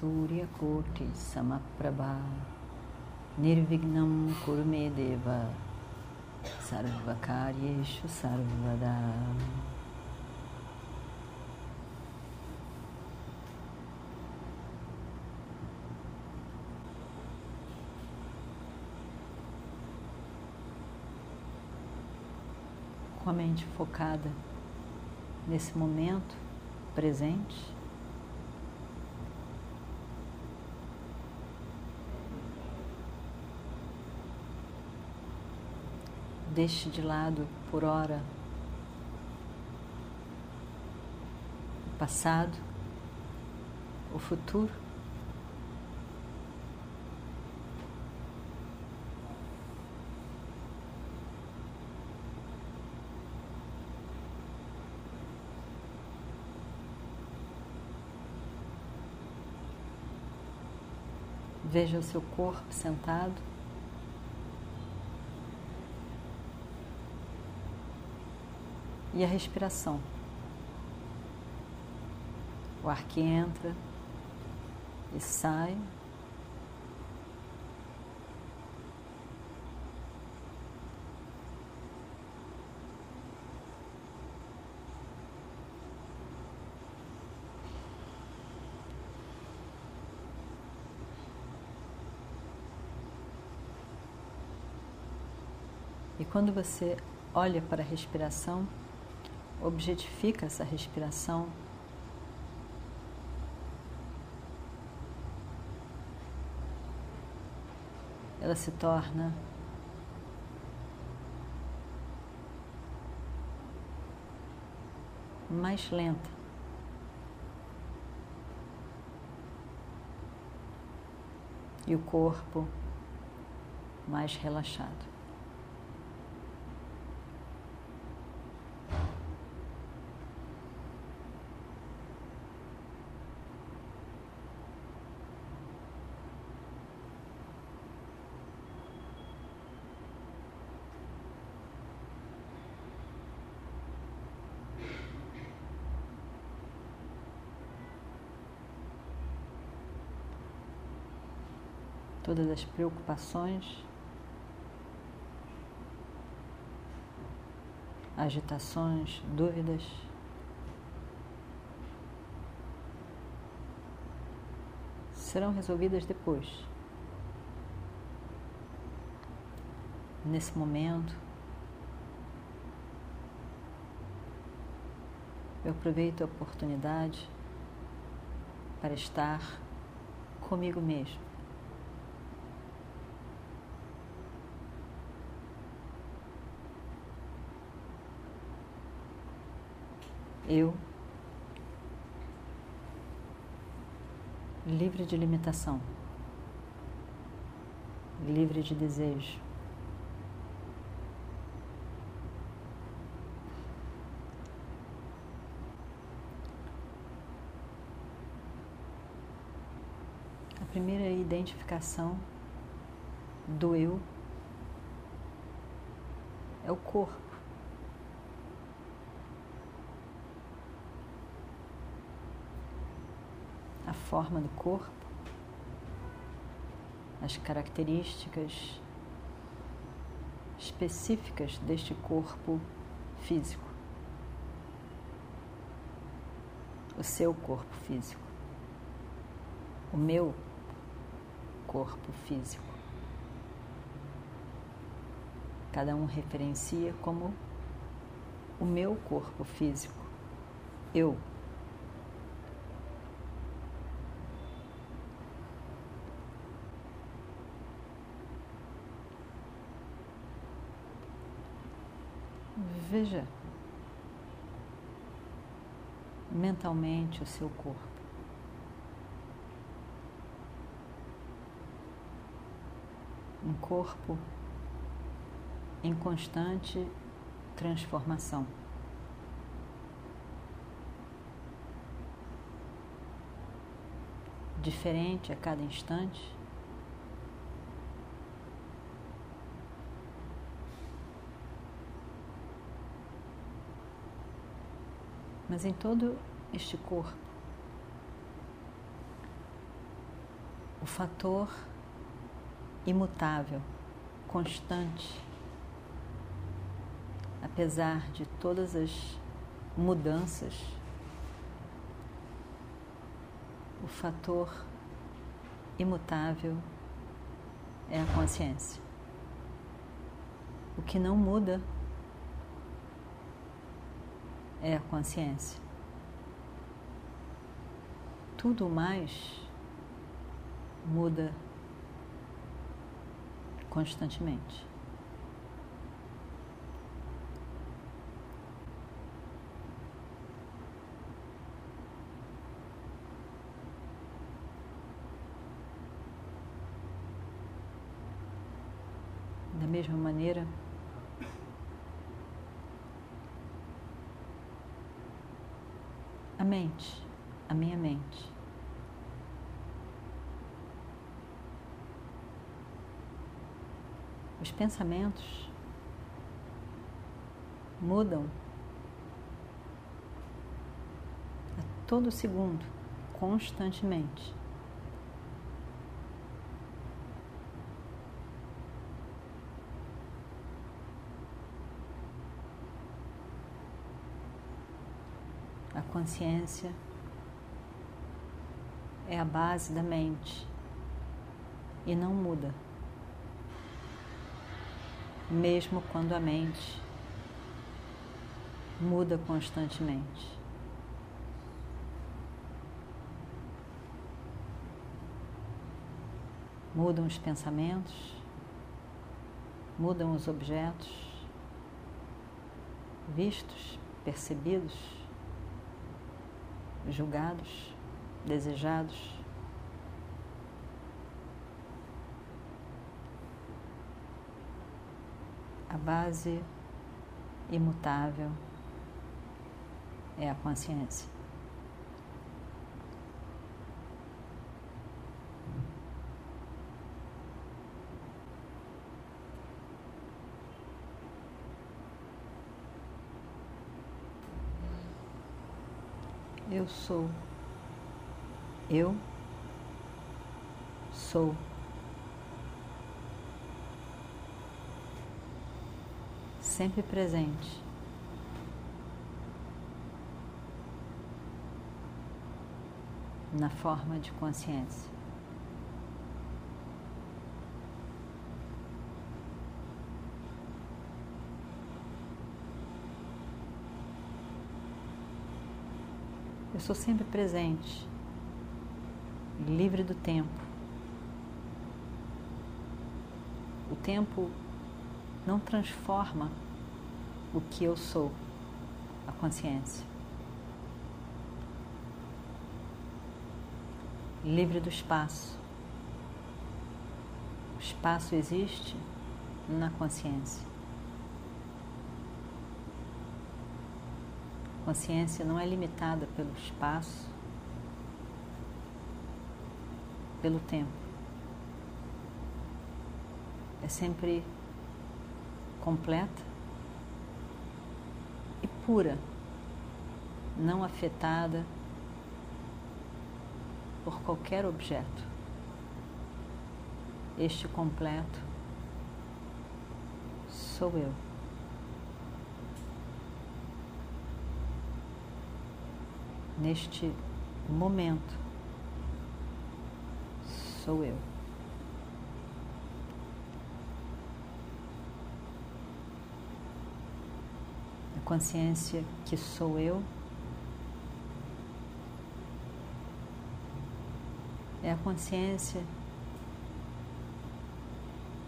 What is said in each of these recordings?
Suryakoti Samaprabha. Nirvignam Kurumedeva Sarvakaryeshu Sarvada. Com a mente focada nesse momento presente, deixe de lado por hora o passado, o futuro. Veja o seu corpo sentado. E a respiração. O ar que entra e sai. E quando você olha para a respiração, objetifica essa respiração. Ela se torna mais lenta. E o corpo mais relaxado. Todas as preocupações, agitações, dúvidas. Serão resolvidas depois. Nesse momento, eu aproveito a oportunidade para estar comigo mesmo. Eu, livre de limitação, livre de desejo. A primeira identificação do eu é o corpo. a forma do corpo, as características específicas deste corpo físico, o seu corpo físico, o meu corpo físico. Cada um referencia como o meu corpo físico, eu Veja mentalmente o seu corpo. Um corpo em constante transformação. Diferente a cada instante Mas em todo este corpo, o fator imutável, constante, apesar de todas as mudanças, o fator imutável é a consciência. O que não muda é a consciência. Tudo mais muda constantemente. Da mesma maneira, a mente, a minha mente, os pensamentos mudam a todo segundo, constantemente. A consciência. É a base da mente. E não muda. Mesmo quando a mente muda constantemente. Mudam os pensamentos, mudam os objetos, vistos, percebidos, julgados, desejados. A base imutável é a consciência. Eu sou. Eu sou. sempre presente. Na forma de consciência. Eu sou sempre presente, livre do tempo. O tempo não transforma o que eu sou, a consciência. Livre do espaço. O espaço existe na consciência. A consciência não é limitada pelo espaço, pelo tempo. É sempre completa pura, não afetada por qualquer objeto. Este completo sou eu. Neste momento, sou eu. consciência que sou eu, é a consciência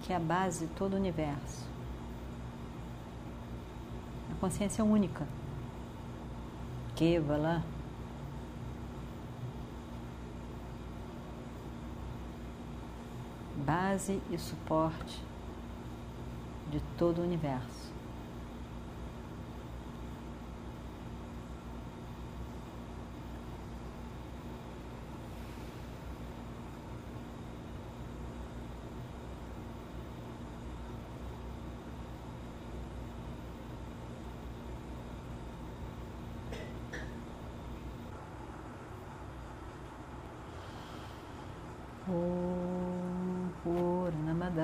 que é a base de todo o universo. A consciência única. Kevala. Base e suporte de todo o universo.